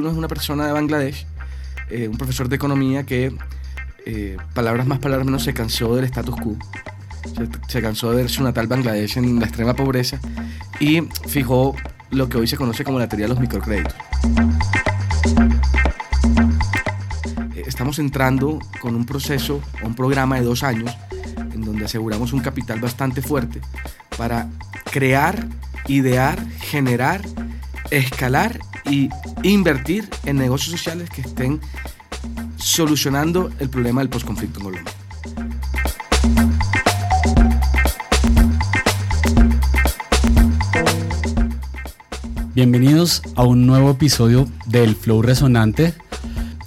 XXI es una persona de Bangladesh, eh, un profesor de economía que, eh, palabras más, palabras menos, se cansó del status quo. Se, se cansó de ver su natal Bangladesh en la extrema pobreza y fijó lo que hoy se conoce como la teoría de los microcréditos. Eh, Estamos entrando con un proceso, un programa de dos años, en donde aseguramos un capital bastante fuerte para crear, idear, generar, escalar y invertir en negocios sociales que estén solucionando el problema del posconflicto en Colombia. Bienvenidos a un nuevo episodio del Flow Resonante.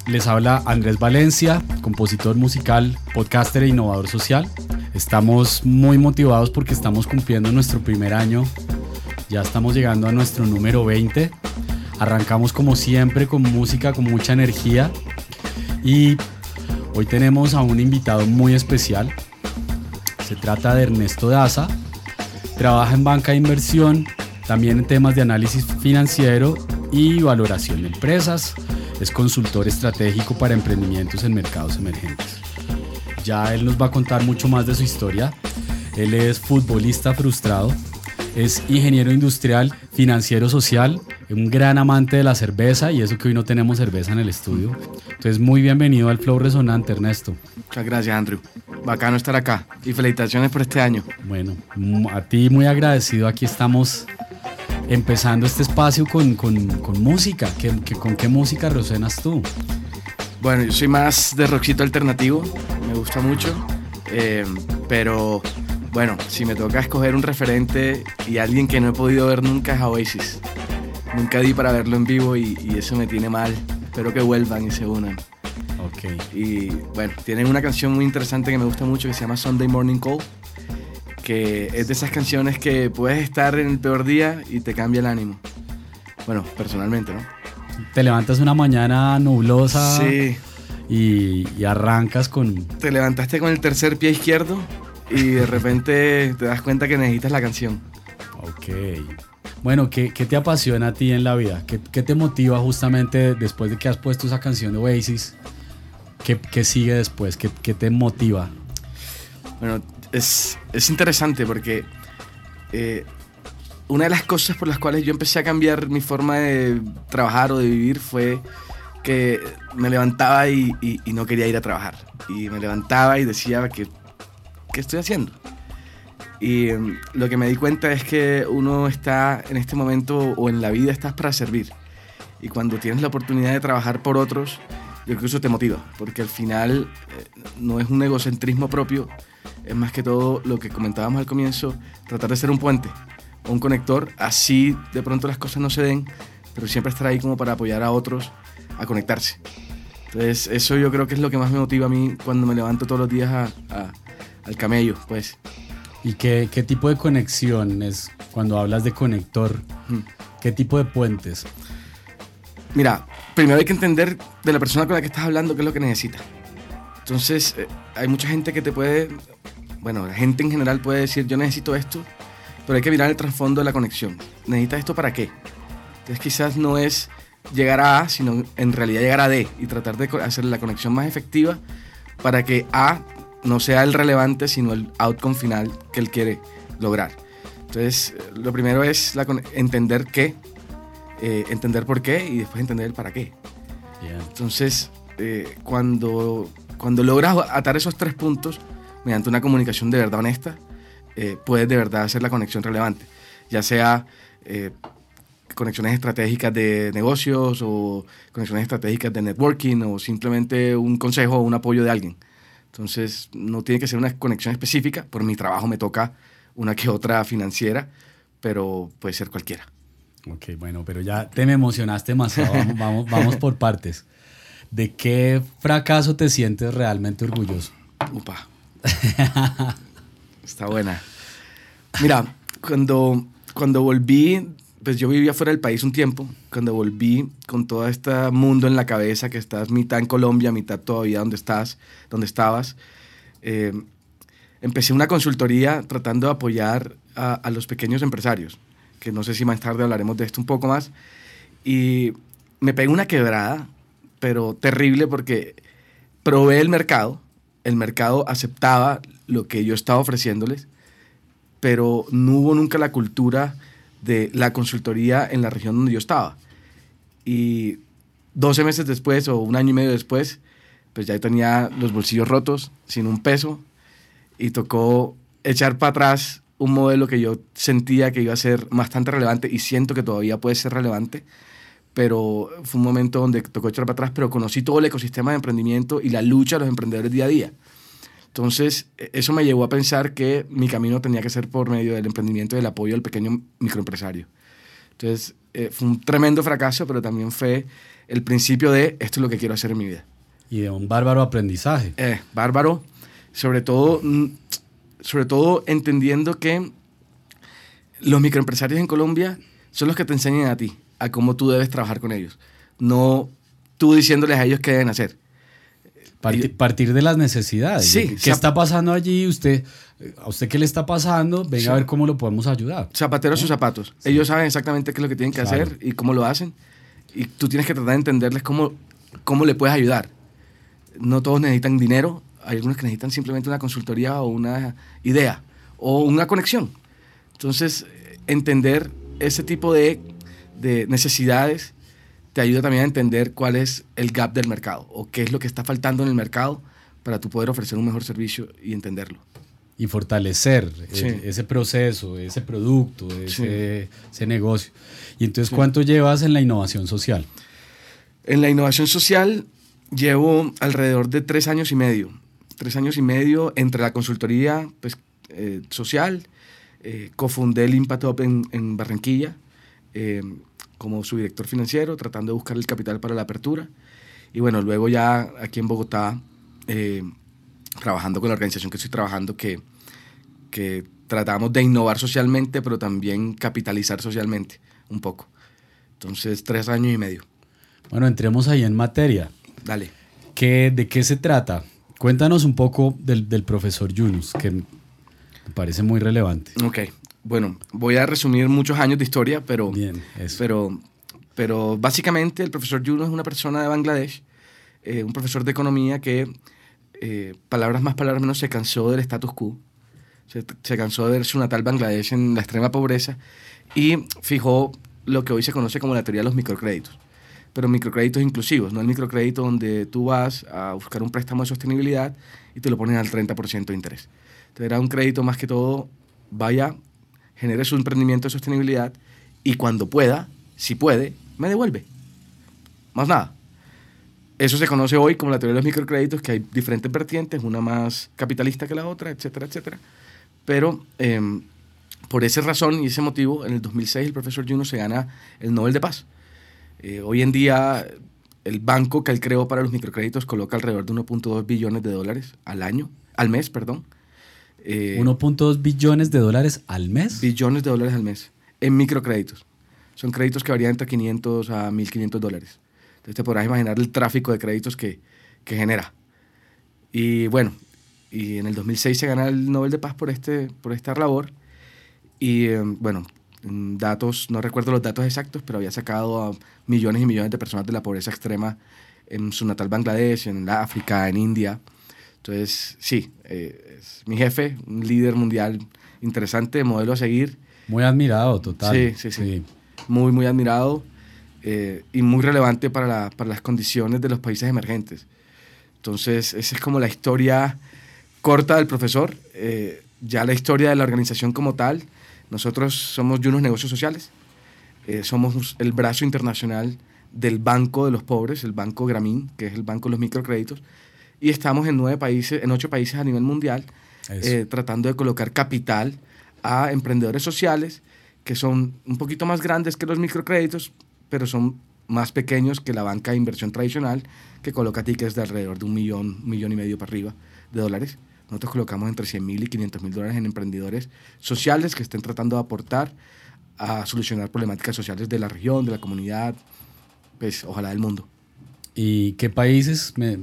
Les habla Andrés Valencia, compositor musical, podcaster e innovador social. Estamos muy motivados porque estamos cumpliendo nuestro primer año. Ya estamos llegando a nuestro número 20. Arrancamos como siempre con música, con mucha energía. Y hoy tenemos a un invitado muy especial. Se trata de Ernesto Daza. Trabaja en banca de inversión, también en temas de análisis financiero y valoración de empresas. Es consultor estratégico para emprendimientos en mercados emergentes. Ya él nos va a contar mucho más de su historia. Él es futbolista frustrado, es ingeniero industrial, financiero social, un gran amante de la cerveza y eso que hoy no tenemos cerveza en el estudio. Entonces muy bienvenido al Flow Resonante, Ernesto. Muchas gracias, Andrew. Bacano estar acá y felicitaciones por este año. Bueno, a ti muy agradecido. Aquí estamos empezando este espacio con, con, con música. ¿Qué, qué, con qué música resuenas tú? Bueno, yo soy más de rockcito alternativo, me gusta mucho, eh, pero bueno, si me toca escoger un referente y alguien que no he podido ver nunca es Oasis. Nunca di para verlo en vivo y, y eso me tiene mal. Espero que vuelvan y se unan. Ok. Y bueno, tienen una canción muy interesante que me gusta mucho que se llama Sunday Morning Call, que es de esas canciones que puedes estar en el peor día y te cambia el ánimo. Bueno, personalmente, ¿no? Te levantas una mañana nublosa Sí, y, y arrancas con... te levantaste con el tercer pie izquierdo y de repente te das cuenta que necesitas la canción. Ok. Bueno, ¿qué, qué te apasiona a ti en la vida? ¿Qué, qué te motiva justamente después de que has puesto esa canción de Oasis? ¿Qué, qué sigue después? ¿Qué, qué te motiva? Bueno, es, es interesante porque eh, una de las cosas por las cuales yo empecé a cambiar mi forma de trabajar o de vivir fue que me levantaba y, y- y no quería ir a trabajar. Y me levantaba y decía que, ¿qué estoy haciendo? Y em, lo que me di cuenta es que uno está en este momento o en la vida estás para servir. Y cuando tienes la oportunidad de trabajar por otros, yo creo que eso te motiva, porque al final eh, no es un egocentrismo propio, es más que todo lo que comentábamos al comienzo, tratar de ser un puente o un conector, así de pronto las cosas no se den, pero siempre estar ahí como para apoyar a otros a conectarse. Entonces eso yo creo que es lo que más me motiva a mí cuando me levanto todos los días a- a- al camello, pues. ¿Y qué, qué tipo de conexión es cuando hablas de conector? Mm. ¿Qué tipo de puentes? Mira, primero hay que entender de la persona con la que estás hablando qué es lo que necesita. Entonces, eh, hay mucha gente que te puede, bueno, la gente en general puede decir, yo necesito esto, pero hay que mirar el trasfondo de la conexión. ¿Necesitas esto para qué? Entonces, quizás no es llegar a A, sino en realidad llegar a D y tratar de hacer la conexión más efectiva para que A no sea el relevante, sino el outcome final que él quiere lograr. Entonces, lo primero es la entender qué, eh, entender por qué y después entender el para qué. Entonces, eh, cuando, cuando logras atar esos tres puntos mediante una comunicación de verdad honesta, eh, puedes de verdad hacer la conexión relevante. Ya sea eh, conexiones estratégicas de negocios o conexiones estratégicas de networking o simplemente un consejo o un apoyo de alguien. Entonces, no tiene que ser una conexión específica. Por mi trabajo me toca una que otra financiera, pero puede ser cualquiera. Ok, bueno, pero ya te me emocionaste demasiado. Vamos, vamos, vamos por partes. ¿De qué fracaso te sientes realmente orgulloso? Upa. Está buena. Mira, cuando, cuando volví, pues yo vivía fuera del país un tiempo. Cuando volví con todo este mundo en la cabeza, que estás mitad en Colombia, mitad todavía donde estás, donde estabas, eh, empecé una consultoría tratando de apoyar a, a los pequeños empresarios, que no sé si más tarde hablaremos de esto un poco más. Y me pegué una quebrada, pero terrible porque probé el mercado, el mercado aceptaba lo que yo estaba ofreciéndoles, pero no hubo nunca la cultura de la consultoría en la región donde yo estaba. Y 12 meses después o un año y medio después, pues ya tenía los bolsillos rotos, sin un peso, y tocó echar para atrás un modelo que yo sentía que iba a ser bastante relevante y siento que todavía puede ser relevante, pero fue un momento donde tocó echar para atrás, pero conocí todo el ecosistema de emprendimiento y la lucha de los emprendedores día a día. Entonces, e, eso me llevó a pensar que mi camino tenía que ser por medio del emprendimiento y del apoyo al pequeño microempresario. Entonces, eh, fue un tremendo fracaso, pero también fue el principio de esto es lo que quiero hacer en mi vida. Y de un bárbaro aprendizaje. Eh, bárbaro, sobre todo, mm, sobre todo entendiendo que los microempresarios en Colombia son los que te enseñan a ti, a cómo tú debes trabajar con ellos. No tú diciéndoles a ellos qué deben hacer. Partir, de las necesidades. Sí. ¿Qué está pasando allí? Usted, ¿A usted qué le está pasando? Venga a ver cómo lo podemos ayudar. Zapatero a sus zapatos. Ellos saben exactamente qué es lo que tienen que hacer y cómo lo hacen. Y tú tienes que tratar de entenderles cómo, cómo le puedes ayudar. No todos necesitan dinero. Hay algunos que necesitan simplemente una consultoría o una idea o una conexión. Entonces, entender ese tipo de, de necesidades te ayuda también a entender cuál es el gap del mercado o qué es lo que está faltando en el mercado para tú poder ofrecer un mejor servicio y entenderlo. Y fortalecer eh, ese proceso, ese producto, ese, ese, negocio. Y entonces, ¿cuánto llevas en la innovación social? En la innovación social llevo alrededor de tres años y medio. Tres años y medio entre la consultoría pues, eh, social, eh, cofundé el Impact Up en, en Barranquilla, eh, como su director financiero, tratando de buscar el capital para la apertura. Y bueno, luego ya aquí en Bogotá, eh, trabajando con la organización que estoy trabajando, que, que tratamos de innovar socialmente, pero también capitalizar socialmente un poco. Entonces, tres años y medio. Bueno, entremos ahí en materia. Dale. ¿Qué, ¿De qué se trata? Cuéntanos un poco del, del profesor Yunus, que me parece muy relevante. Ok bueno, voy a resumir muchos años de historia, pero, pero, pero básicamente el profesor Juno es una persona de Bangladesh, eh, un profesor de economía que, eh, palabras más, palabras menos, se cansó del status quo, se, se, cansó de ver su natal Bangladesh en la extrema pobreza y fijó lo que hoy se conoce como la teoría de los microcréditos, pero microcréditos inclusivos, no el microcrédito donde tú vas a buscar un préstamo de sostenibilidad y te lo ponen al 30% de interés. Entonces era un crédito más que todo, vaya genere su emprendimiento de sostenibilidad y cuando pueda, si puede, me devuelve. Más nada. Eso se conoce hoy como la teoría de los microcréditos, que hay diferentes vertientes, una más capitalista que la otra, etcétera, etcétera. Pero em, por esa razón y ese motivo, en el 2006 el profesor Juno se gana el Nobel de Paz. Eh, hoy en día el banco que él creó para los microcréditos coloca alrededor de 1.2 billones de dólares al año, al mes, perdón, 1.2 eh, billones de dólares al mes. Billones de dólares al mes en microcréditos. Son créditos que varían entre 500 a 1.500 dólares. Entonces te podrás imaginar el tráfico de créditos que, que genera. Y bueno, y en el 2006 se gana el Nobel de Paz por, este, por esta labor. Y eh, bueno, datos, no recuerdo los datos exactos, pero había sacado a millones y millones de personas de la pobreza extrema en su natal Bangladesh, en África, en India. Entonces, sí, eh, es mi jefe, un líder mundial interesante, modelo a seguir. Muy admirado, total. Sí, sí, sí. Muy, muy admirado eh, y muy relevante para, la, para, las condiciones de los países emergentes. Entonces, esa es como la historia corta del profesor. Eh, ya la historia de la organización como tal. Nosotros somos unos negocios sociales. somos el brazo internacional del Banco de los Pobres, el Banco Gramín, que es el Banco de los Microcréditos y estamos en nueve países, en ocho países a nivel mundial, eh, tratando de colocar capital a emprendedores sociales que son un poquito más grandes que los microcréditos, pero son más pequeños que la banca de inversión tradicional, que coloca tickets de alrededor de un millón, un millón y medio para arriba de dólares. Nosotros colocamos entre 100 mil y 500 mil dólares en emprendedores sociales que estén tratando de aportar a solucionar problemáticas sociales de la región, de la comunidad, pues ojalá del mundo. ¿Y qué países? Me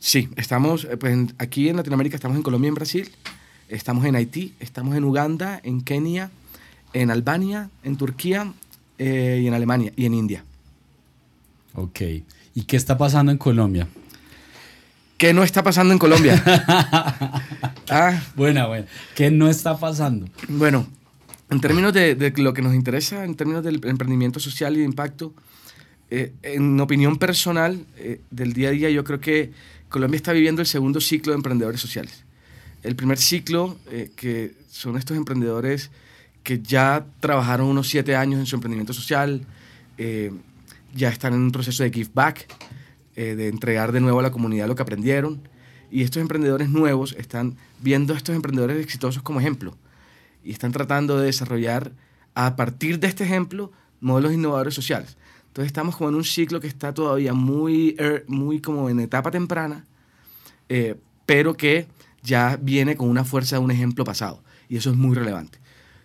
Sí, estamos, eh, pues aquí en Latinoamérica estamos en Colombia, en Brasil, estamos en Haití, estamos en Uganda, en Kenia, en Albania, en Turquía eh, y en Alemania y en India. Ok. ¿Y qué está pasando en Colombia? ¿Qué no está pasando en Colombia? ah, buena, buena. ¿Qué no está pasando? Bueno, en términos de, lo que nos interesa, en términos del emprendimiento social y de impacto, eh, en opinión personal eh, del día a día, yo creo que Colombia está viviendo el segundo ciclo de emprendedores sociales. El primer ciclo, eh, que son estos emprendedores que ya trabajaron unos siete años en su emprendimiento social, ya están en un proceso de give back, eh, de entregar de nuevo a la comunidad lo que aprendieron. Y estos emprendedores nuevos están viendo a estos emprendedores exitosos como ejemplo y están tratando de desarrollar a partir de este ejemplo modelos innovadores sociales. Entonces estamos como en un ciclo que está todavía muy, er, muy como en etapa temprana, eh, pero que ya viene con una fuerza de un ejemplo pasado. Y eso es muy relevante.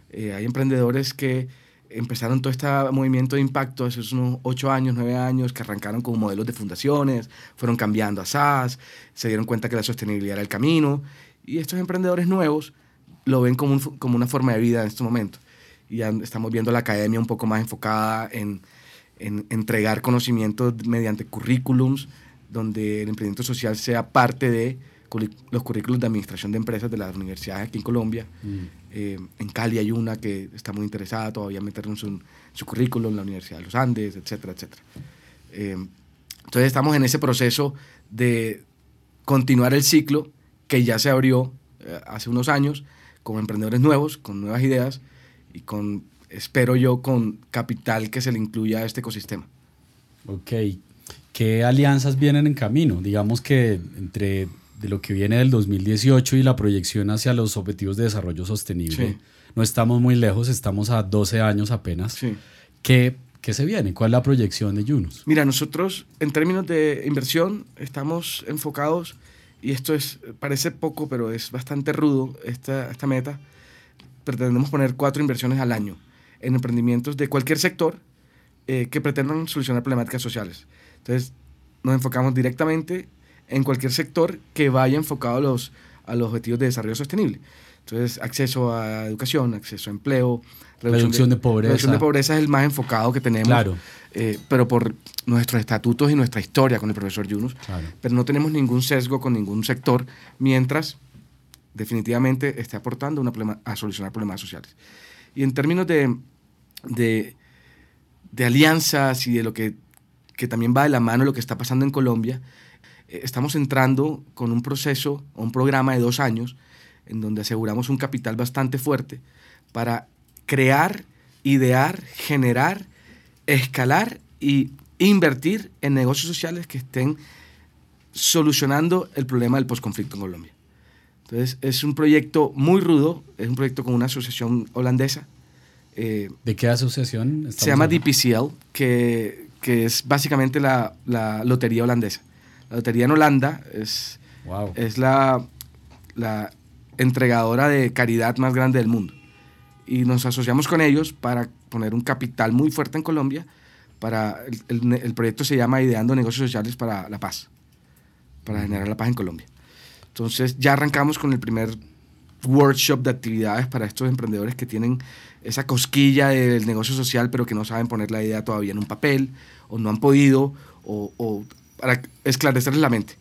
Eh, hay emprendedores que empezaron todo este movimiento de impacto hace unos ocho años, nueve años, que arrancaron como modelos de fundaciones, fueron cambiando a SaaS, se dieron cuenta que la sostenibilidad era el camino, y estos emprendedores nuevos lo ven como, como una forma de vida en este momento. Y ya estamos viendo la academia un poco más enfocada en, en entregar conocimientos mediante currículums, donde el emprendimiento social sea parte de los currículos de administración de empresas de las universidades aquí en Colombia. Mm. Eh, en Cali hay una que está muy interesada todavía en meternos en su currículum en la Universidad de los Andes, etcétera, etcétera. Eh, entonces estamos en ese proceso de continuar el ciclo que ya se abrió eh, hace unos años con emprendedores nuevos, con nuevas ideas y con, espero yo, con capital que se le incluya a este ecosistema. Ok. ¿Qué alianzas vienen en camino? Digamos que entre de lo que viene del 2018 y la proyección hacia los objetivos de desarrollo sostenible. No estamos muy lejos, estamos a 12 años apenas. ¿Qué, ¿Qué, se viene? ¿Cuál es la proyección de Yunus? Mira, nosotros en términos de inversión estamos enfocados, y esto es, parece poco, pero es bastante rudo esta, esta meta, pretendemos poner cuatro inversiones al año en emprendimientos de cualquier sector eh, que pretendan solucionar problemáticas sociales. Entonces, nos enfocamos directamente en cualquier sector que vaya enfocado a los, a los objetivos de desarrollo sostenible. Entonces, acceso a educación, acceso a empleo, reducción, de, pobreza. Reducción de pobreza es el más enfocado que tenemos. Claro. Eh, pero por nuestros estatutos y nuestra historia con el profesor Yunus. Pero no tenemos ningún sesgo con ningún sector, mientras definitivamente esté aportando una problema, a solucionar problemas sociales. Y en términos de, de, alianzas y de lo que, que también va de la mano lo que está pasando en Colombia, eh, estamos entrando con un proceso un programa de dos años en donde aseguramos un capital bastante fuerte para crear, idear, generar, escalar y invertir en negocios sociales que estén solucionando el problema del posconflicto en Colombia. Entonces, es un proyecto muy rudo, es un proyecto con una asociación holandesa. Eh, ¿De qué asociación? Se llama DPCL, que, que, es básicamente la, la lotería holandesa. La lotería en Holanda es, es la, la entregadora de caridad más grande del mundo. Y nos asociamos con ellos para poner un capital muy fuerte en Colombia. Para el, el, proyecto se llama Ideando Negocios Sociales para la Paz, para generar la paz en Colombia. Entonces ya arrancamos con el primer workshop de actividades para estos emprendedores que tienen esa cosquilla del negocio social, pero que no saben poner la idea todavía en un papel, o no han podido, o, o para esclarecerles la mente.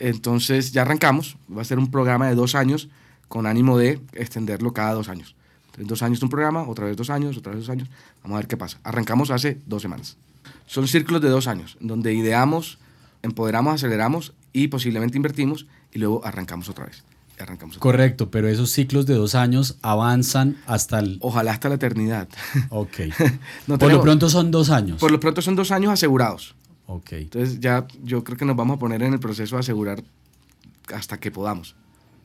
Entonces ya arrancamos, va a ser un programa de dos años con ánimo de extenderlo cada dos años. En dos años un programa, otra vez dos años, otra vez dos años. Vamos a ver qué pasa. Arrancamos hace dos semanas. Son círculos de dos años, donde ideamos, empoderamos, aceleramos y posiblemente invertimos y luego arrancamos otra vez. Arrancamos Correcto, pero esos ciclos de dos años avanzan hasta el... Ojalá hasta la eternidad. Ok. por lo pronto son dos años. Por lo pronto son dos años asegurados. Ok. Entonces ya yo creo que nos vamos a poner en el proceso de asegurar hasta que podamos.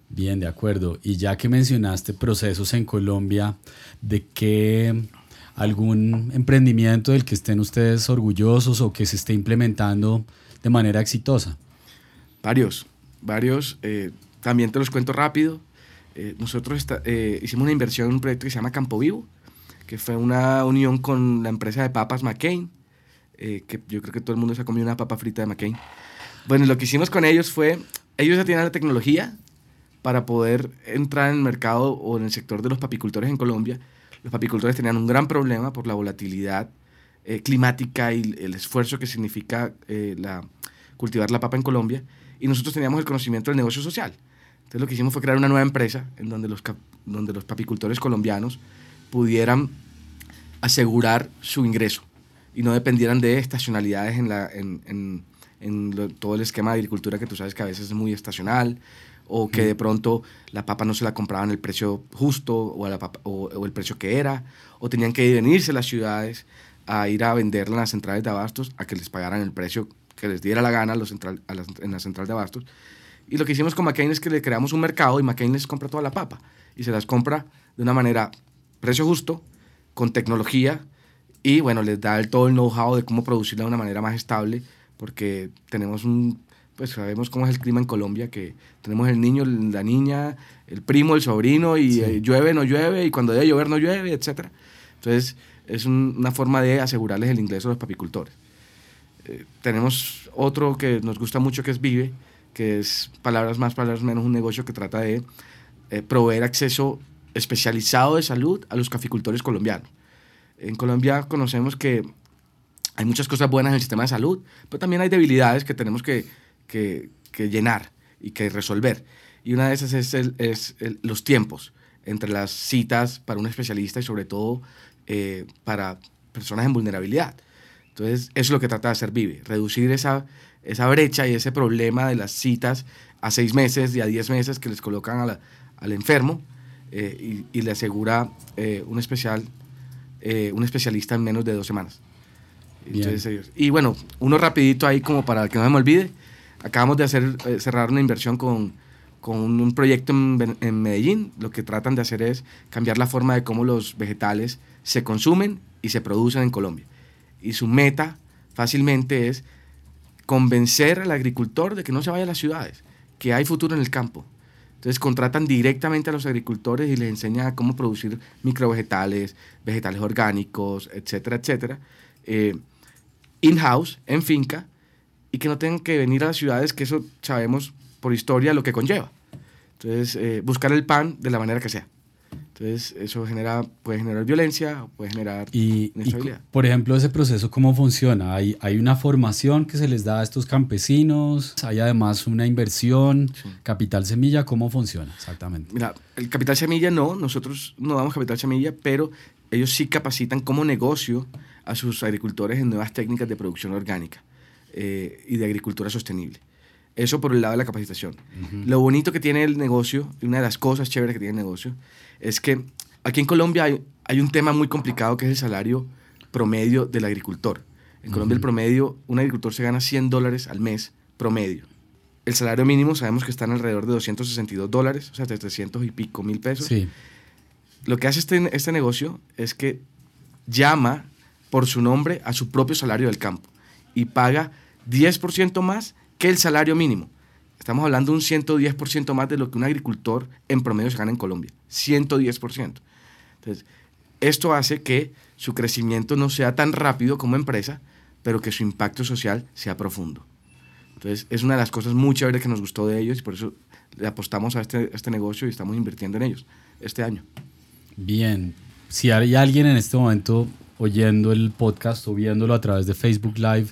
Bien, de acuerdo. Y ya que mencionaste procesos en Colombia, ¿de qué algún emprendimiento del que estén ustedes orgullosos o que se esté implementando de manera exitosa? Varios, varios. Eh, también te los cuento rápido. Eh, nosotros eh, hicimos una inversión en un proyecto que se llama Campo Vivo, que fue una unión con la empresa de papas McCain eh, que yo creo que todo el mundo se ha comido una papa frita de McCain. Bueno, lo que hicimos con ellos fue, ellos ya tienen la tecnología para poder entrar en el mercado o en el sector de los papicultores en Colombia. Los papicultores tenían un gran problema por la volatilidad eh, climática y el esfuerzo que significa eh, la, cultivar la papa en Colombia. Y nosotros teníamos el conocimiento del negocio social. Entonces lo que hicimos fue crear una nueva empresa en donde los, donde los papicultores colombianos pudieran asegurar su ingreso y no dependieran de estacionalidades en, la, en, en, todo el esquema de agricultura que tú sabes que a veces es muy estacional o que de pronto la papa no se la compraban el precio justo o, la o, el precio que era, o tenían que venirse a las ciudades a ir a venderla en las centrales de abastos a que les pagaran el precio que les diera la gana a los central, a en la central de abastos. Y lo que hicimos con McCain es que le creamos un mercado y McCain les compra toda la papa y se las compra de una manera precio justo, con tecnología y bueno, les da el, todo el know-how de cómo producirla de una manera más estable porque tenemos un, pues sabemos cómo es el clima en Colombia, que tenemos el niño, la niña, el primo, el sobrino y eh, llueve, no llueve y cuando debe llover no llueve, etc. Entonces es una forma de asegurarles el ingreso a los papicultores. Eh, tenemos otro que nos gusta mucho que es Vive, que es palabras más, palabras menos, un negocio que trata de eh, proveer acceso especializado de salud a los caficultores colombianos. En Colombia conocemos que hay muchas cosas buenas en el sistema de salud, pero también hay debilidades que tenemos que, que, llenar y que resolver. Y una de esas es, es los tiempos entre las citas para un especialista y sobre todo eh, para personas en vulnerabilidad. Entonces, eso es lo que trata de hacer Vive, reducir esa, esa brecha y ese problema de las citas a seis meses y a diez meses que les colocan al enfermo eh, y, le asegura eh, un, especial, eh, un especialista en menos de dos semanas. y bueno, uno rapidito ahí como para que no me olvide, acabamos de hacer, cerrar una inversión con, con un proyecto en, en Medellín. Lo que tratan de hacer es cambiar la forma de cómo los vegetales se consumen y se producen en Colombia. Y su meta fácilmente es convencer al agricultor de que no se vaya a las ciudades, que hay futuro en el campo. Entonces contratan directamente a los agricultores y les enseñan cómo producir microvegetales, vegetales orgánicos, etcétera, etcétera, eh, in-house, en finca, y que no tengan que venir a las ciudades, que eso sabemos por historia lo que conlleva. Entonces, eh, buscar el pan de la manera que sea. Entonces, eso genera, puede generar violencia, puede generar y, por ejemplo, ese proceso, ¿cómo funciona? ¿Hay, ¿Hay una formación que se les da a estos campesinos? ¿Hay además una inversión? ¿Capital semilla? ¿Cómo funciona exactamente? Mira, el capital semilla no, nosotros no damos capital semilla, pero ellos sí capacitan como negocio a sus agricultores en nuevas técnicas de producción orgánica eh, y de agricultura sostenible. Eso por el lado de la capacitación. Lo bonito que tiene el negocio, y una de las cosas chéveres que tiene el negocio, es que aquí en Colombia hay, un tema muy complicado que es el salario promedio del agricultor. En Colombia el promedio, un agricultor se gana 100 dólares al mes promedio. El salario mínimo sabemos que está en alrededor de 262 dólares, o sea, de 300 y pico mil pesos. Sí. Lo que hace este, este negocio es que llama por su nombre a su propio salario del campo y paga 10% más que el salario mínimo. Estamos hablando de un 110% más de lo que un agricultor en promedio se gana en Colombia. 110%. Entonces, esto hace que su crecimiento no sea tan rápido como empresa, pero que su impacto social sea profundo. Entonces, es una de las cosas muy chéveres que nos gustó de ellos y por eso le apostamos a este, a este negocio y estamos invirtiendo en ellos este año. Bien. Si hay alguien en este momento oyendo el podcast o viéndolo a través de Facebook Live,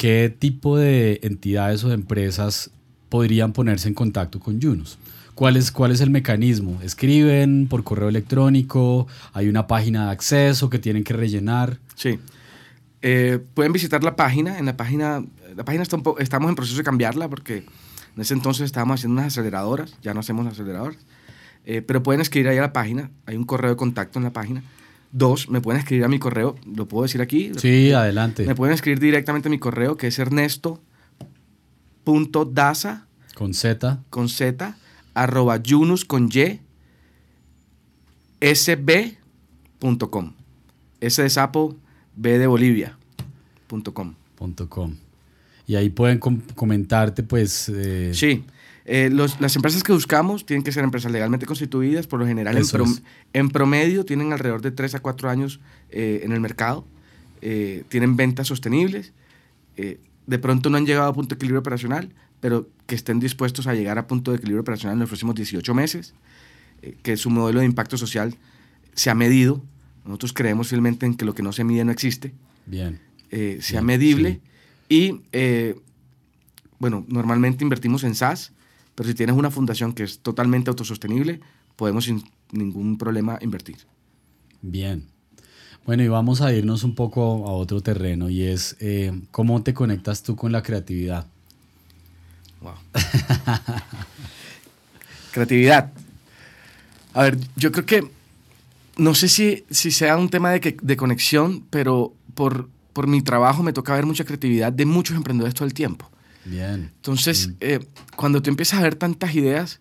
¿qué tipo de entidades o de empresas podrían ponerse en contacto con Yunus. ¿Cuál es, ¿Cuál es el mecanismo? ¿Escriben por correo electrónico? ¿Hay una página de acceso que tienen que rellenar? Sí. Eh, pueden visitar la página. En la página, la página está estamos en proceso de cambiarla porque en ese entonces estábamos haciendo unas aceleradoras, ya no hacemos aceleradoras. Eh, pero pueden escribir ahí a la página, hay un correo de contacto en la página. Dos, me pueden escribir a mi correo, lo puedo decir aquí. Sí, adelante. Me pueden escribir directamente a mi correo que es ernesto daza con z con z arroba yunus con y sb.com s de sapo b de bolivia punto com. y ahí pueden comentarte pues eh, sí eh, las empresas que buscamos tienen que ser empresas legalmente constituidas, por lo general en, promedio tienen alrededor de 3 a 4 años eh, en el mercado, tienen ventas sostenibles, de pronto no han llegado a punto de equilibrio operacional, pero que estén dispuestos a llegar a punto de equilibrio operacional en los próximos 18 meses, eh, que su modelo de impacto social se ha medido. Nosotros creemos fielmente en que lo que no se mide no existe. Bien. eh, sea Bien, medible y, eh, bueno, normalmente invertimos en SaaS, pero si tienes una fundación que es totalmente autosostenible, podemos sin ningún problema invertir. Bien. Bueno, y vamos a irnos un poco a otro terreno y es eh, cómo te conectas tú con la creatividad. Wow. Creatividad. A ver, yo creo que no sé si, si sea un tema de, que- de conexión, pero por, por mi trabajo me toca ver mucha creatividad de muchos emprendedores todo el tiempo. Bien. Entonces, eh, cuando tú empiezas a ver tantas ideas,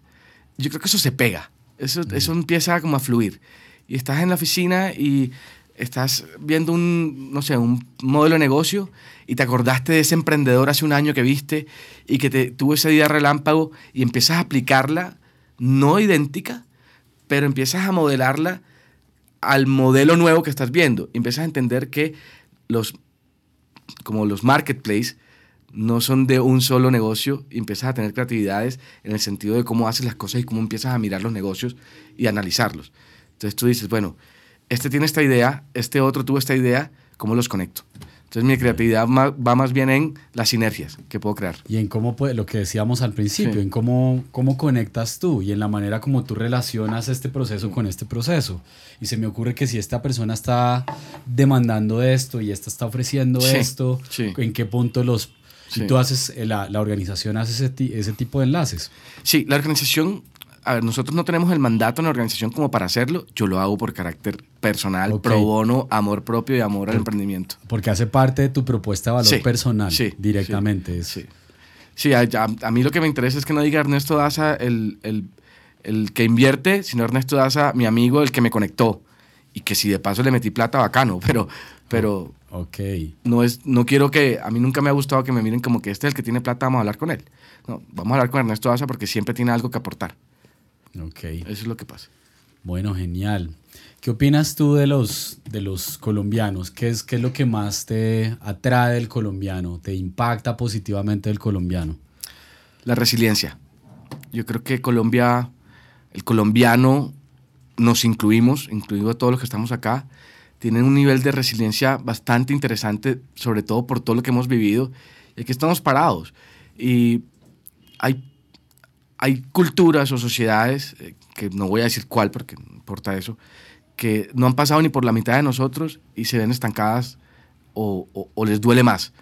yo creo que eso se pega. Eso, eso empieza como a fluir. Y estás en la oficina y estás viendo un, no sé, un modelo de negocio y te acordaste de ese emprendedor hace un año que viste y que te, tuvo esa idea relámpago y empiezas a aplicarla, no idéntica, pero empiezas a modelarla al modelo nuevo que estás viendo. Y empiezas a entender que los, como los marketplaces, no son de un solo negocio y empiezas a tener creatividades en el sentido de cómo haces las cosas y cómo empiezas a mirar los negocios y analizarlos. Entonces tú dices, bueno, este tiene esta idea, este otro tuvo esta idea, ¿cómo los conecto? Entonces mi creatividad va más bien en las sinergias que puedo crear. Y en cómo, puede- lo que decíamos al principio, Sí. en cómo, cómo conectas tú y en la manera como tú relacionas este proceso con este proceso. Y se me ocurre que si esta persona está demandando esto y esta está ofreciendo Sí, esto, sí. ¿en qué punto los... Sí. Y tú haces, eh, la, la organización hace ese, ti- ese tipo de enlaces. Sí, la organización, a ver, nosotros no tenemos el mandato en la organización como para hacerlo, yo lo hago por carácter personal, pro bono, amor propio y amor al emprendimiento. Porque hace parte de tu propuesta de valor Sí, personal sí, directamente. Sí. Sí, a, a- a mí lo que me interesa es que no diga Ernesto Daza el, el- el que invierte, sino Ernesto Daza, mi amigo, el que me conectó. Y que si de paso le metí plata, bacano, pero, pero Ok. no, es, no quiero que, a mí nunca me ha gustado que me miren como que este es el que tiene plata, vamos a hablar con él. No, vamos a hablar con Ernesto Daza porque siempre tiene algo que aportar. Ok. Eso es lo que pasa. Bueno, genial. ¿Qué opinas tú de los, de los colombianos? ¿Qué es, ¿Qué es lo que más te atrae del colombiano? ¿Te impacta positivamente del colombiano? La resiliencia. Yo creo que Colombia, el colombiano, nos incluimos, incluido a todos los que estamos acá, tienen un nivel de resiliencia bastante interesante, sobre todo por todo lo que hemos vivido. Y aquí estamos parados. Y hay, hay culturas o sociedades, eh, que no voy a decir cuál porque no importa eso, que no han pasado ni por la mitad de nosotros y se ven estancadas o, o- les duele más.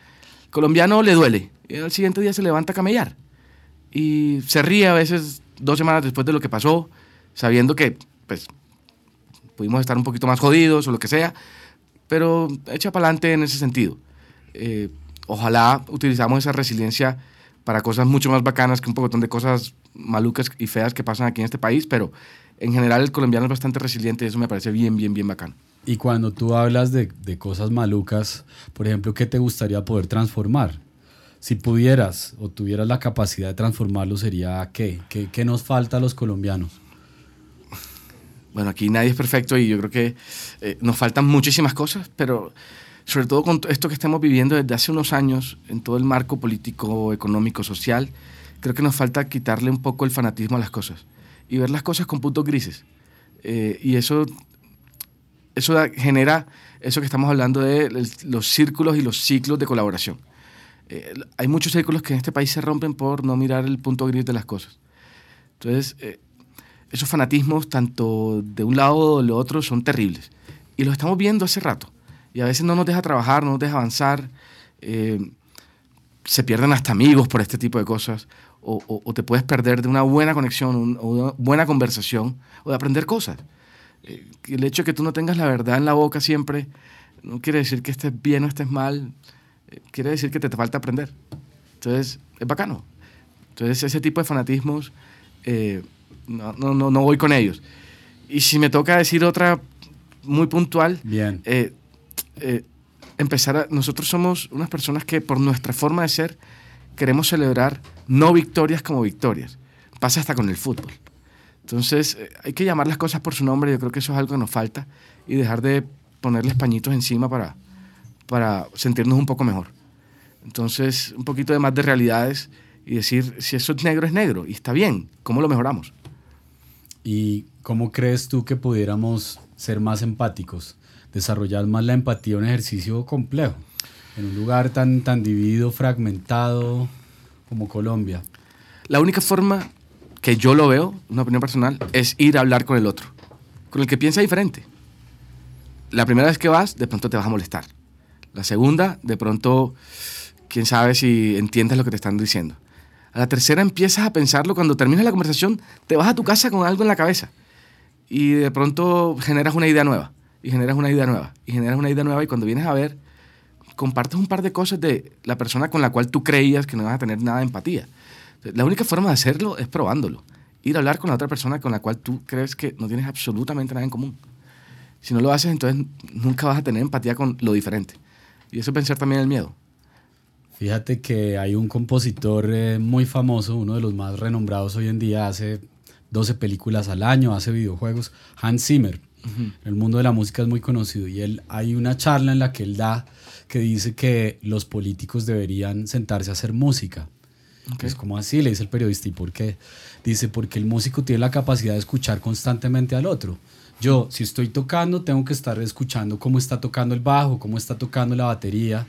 Colombiano le duele y al siguiente día se levanta a camellar y se ríe a veces dos semanas después de lo que pasó, sabiendo que pues pudimos estar un poquito más jodidos o lo que sea, pero echa para adelante en ese sentido. Eh, ojalá utilizamos esa resiliencia para cosas mucho más bacanas que un montón de cosas malucas y feas que pasan aquí en este país, pero en general el colombiano es bastante resiliente y eso me parece bien, bien, bien bacano. Y cuando tú hablas de, de cosas malucas, por ejemplo, ¿qué te gustaría poder transformar? Si pudieras o tuvieras la capacidad de transformarlo, ¿sería qué? ¿Qué, qué nos falta a los colombianos? Bueno, aquí nadie es perfecto y yo creo que eh, nos faltan muchísimas cosas, pero sobre todo con esto que estamos viviendo desde hace unos años en todo el marco político, económico, social, creo que nos falta quitarle un poco el fanatismo a las cosas y ver las cosas con puntos grises. Eh, y eso, eso da- genera eso que estamos hablando de los círculos y los ciclos de colaboración. Eh, hay muchos círculos que en este país se rompen por no mirar el punto gris de las cosas. Entonces, eh, esos fanatismos, tanto de un lado o del otro, son terribles. Y los estamos viendo hace rato. Y a veces no nos deja trabajar, no nos deja avanzar. eh, se pierden hasta amigos por este tipo de cosas. O, te puedes perder de una buena conexión, un- una buena conversación, o de aprender cosas. Eh, el hecho de que tú no tengas la verdad en la boca siempre no quiere decir que estés bien o estés mal. eh, quiere decir que te, te falta aprender. Entonces, es bacano. Entonces, ese tipo de fanatismos, eh, no, no, no, no voy con ellos. Y si me toca decir otra muy puntual, Bien. eh, eh, empezar a, nosotros somos unas personas que por nuestra forma de ser queremos celebrar no victorias como victorias. Pasa hasta con el fútbol. Entonces eh, hay que llamar las cosas por su nombre, yo creo que eso es algo que nos falta y dejar de ponerles pañitos encima para, para sentirnos un poco mejor. Entonces un poquito de más de realidades y decir, si eso es negro es negro y está bien, ¿cómo lo mejoramos? ¿Y cómo crees tú que pudiéramos ser más empáticos? desarrollar más la empatía, un ejercicio complejo, en un lugar tan, tan dividido, fragmentado como Colombia. La única forma que yo lo veo, una opinión personal, es ir a hablar con el otro, con el que piensa diferente. La primera vez que vas, de pronto te vas a molestar. La segunda, de pronto, quién sabe si entiendes lo que te están diciendo. A la tercera empiezas a pensarlo, cuando terminas la conversación, te vas a tu casa con algo en la cabeza. Y de pronto generas una idea nueva, y generas una idea nueva, y generas una idea nueva, y cuando vienes a ver, compartes un par de cosas de la persona con la cual tú creías que no ibas a tener nada de empatía. La única forma de hacerlo es probándolo. Ir a hablar con la otra persona con la cual tú crees que no tienes absolutamente nada en común. Si no lo haces, entonces nunca vas a tener empatía con lo diferente. Y eso es pensar también el miedo. Fíjate que hay un compositor eh, muy famoso, uno de los más renombrados hoy en día, hace 12 películas al año, hace videojuegos, Hans Zimmer. En el mundo de la música es muy conocido y él hay una charla en la que él da que dice que los políticos deberían sentarse a hacer música. Es como así, le dice el periodista. ¿Y por qué? Dice, porque el músico tiene la capacidad de escuchar constantemente al otro. Yo, si estoy tocando, tengo que estar escuchando cómo está tocando el bajo, cómo está tocando la batería.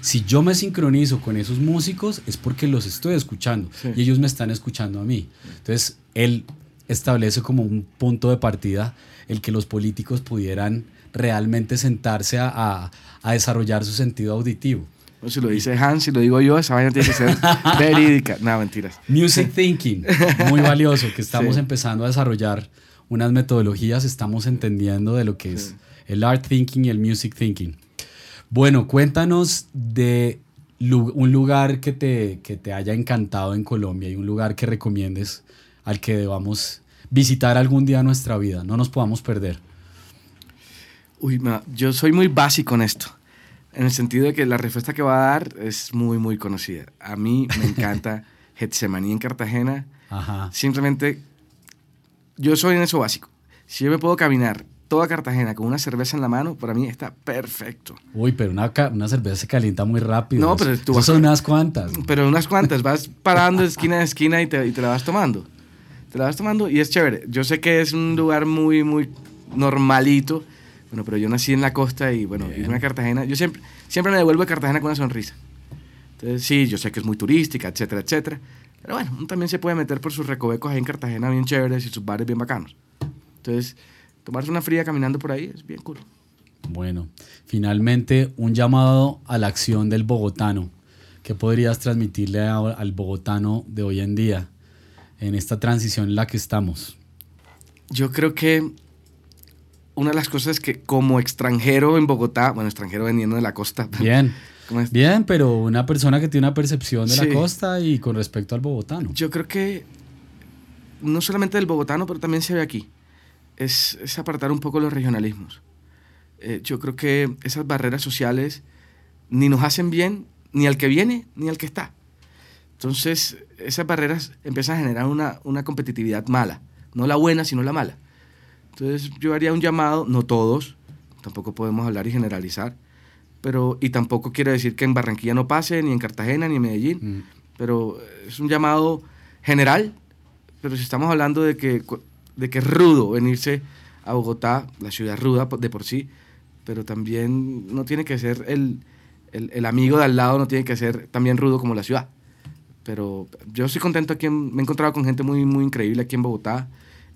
Si yo me sincronizo con esos músicos, es porque los estoy escuchando y ellos me están escuchando a mí. Entonces, él establece como un punto de partida el que los políticos pudieran realmente sentarse a, a desarrollar su sentido auditivo. si lo dice Hans, si lo digo yo, esa vaina tiene que ser verídica. No, mentiras. Music thinking, muy valioso, que estamos empezando a desarrollar unas metodologías, estamos entendiendo de lo que es el art thinking y el music thinking. Bueno, cuéntanos de un lugar que te, que te haya encantado en Colombia y un lugar que recomiendes al que debamos visitar algún día nuestra vida, no nos podamos perder. Uy, yo soy muy básico en esto, en el sentido de que la respuesta que va a dar es muy, muy conocida. A mí me encanta Getsemaní en Cartagena. Ajá. Simplemente yo soy en eso básico. Si yo me puedo caminar toda Cartagena con una cerveza en la mano, para mí está perfecto. Uy, pero una, una cerveza se calienta muy rápido. No, pero tú vas son unas cuantas. Pero unas cuantas, vas parando de esquina a esquina y te, y te la vas tomando. Te la vas tomando y es chévere. Yo sé que es un lugar muy, muy normalito, bueno, pero yo nací en la costa y bueno, irme a Cartagena, yo siempre, siempre me devuelvo a Cartagena con una sonrisa. Entonces, sí, yo sé que es muy turística, etcétera, etcétera. Pero bueno, uno también se puede meter por sus recovecos ahí en Cartagena bien chéveres y sus bares bien bacanos. Entonces, tomarse una fría caminando por ahí es bien cool. Bueno, finalmente un llamado a la acción del bogotano. ¿Qué podrías transmitirle al bogotano de hoy en día en esta transición en la que estamos? Yo creo que una de las cosas que como extranjero en Bogotá, bueno, extranjero veniendo de la costa. Bien. Bien, pero una persona que tiene una percepción de la costa y con respecto al bogotano. Yo creo que no solamente del bogotano, pero también se ve aquí. Es, es apartar un poco los regionalismos. Eh, yo creo que esas barreras sociales ni nos hacen bien ni al que viene ni al que está. Entonces, esas barreras empiezan a generar una, una competitividad mala. No la buena, sino la mala. Entonces, yo haría un llamado, no todos, tampoco podemos hablar y generalizar, pero y tampoco quiere decir que en Barranquilla no pase, ni en Cartagena, ni en Medellín, mm. pero es un llamado general, pero si estamos hablando de que, de que es rudo venirse a Bogotá, la ciudad ruda de por sí, pero también no tiene que ser el, el, el, amigo de al lado, no tiene que ser también rudo como la ciudad. Pero yo estoy contento aquí, me he encontrado con gente muy, muy increíble aquí en Bogotá,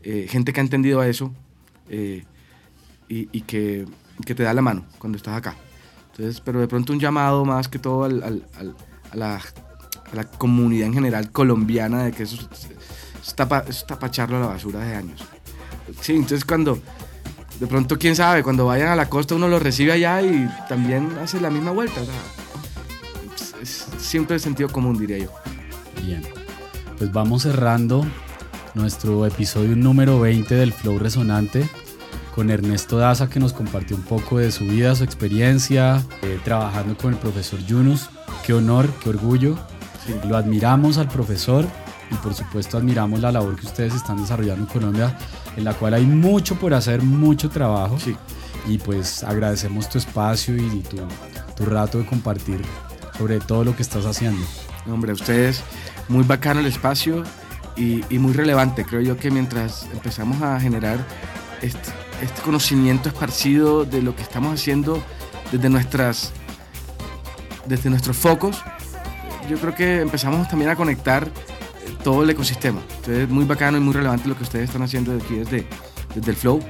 eh, gente que ha entendido a eso eh, y, y que, que te da la mano cuando estás acá. Entonces, pero de pronto un llamado más que todo al, al, a, la, a, la, comunidad en general colombiana de que eso está para echarlo a la basura de años. Sí, entonces cuando, de pronto, quién sabe, cuando vayan a la costa uno lo recibe allá y también hace la misma vuelta. O sea, es, es siempre el sentido común, diría yo. Bien, pues vamos cerrando nuestro episodio número 20 del Flow Resonante con Ernesto Daza que nos compartió un poco de su vida, su experiencia, eh, trabajando con el profesor Yunus. Qué honor, qué orgullo. Lo admiramos al profesor y por supuesto admiramos la labor que ustedes están desarrollando en Colombia, en la cual hay mucho por hacer, mucho trabajo. Sí. Y pues agradecemos tu espacio y tu, tu rato de compartir sobre todo lo que estás haciendo. Hombre, ustedes, muy bacano el espacio y, y muy relevante. Creo yo que mientras empezamos a generar este, este conocimiento esparcido de lo que estamos haciendo desde nuestras desde nuestros focos, yo creo que empezamos también a conectar todo el ecosistema. Entonces es muy bacano y muy relevante lo que ustedes están haciendo aquí desde, desde el Flow.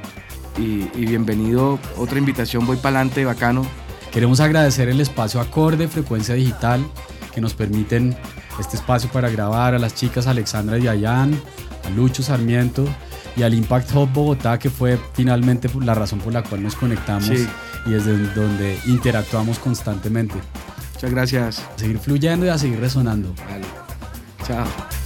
Y, y bienvenido, otra invitación, voy para adelante, bacano. Queremos agradecer el espacio Acorde Frecuencia Digital que nos permiten este espacio para grabar a las chicas Alexandra y Ayan, a Lucho Sarmiento y al Impact Hub Bogotá, que fue finalmente la razón por la cual nos conectamos Sí. y desde donde interactuamos constantemente. Muchas gracias. A seguir fluyendo y a seguir resonando. Vale. Chao.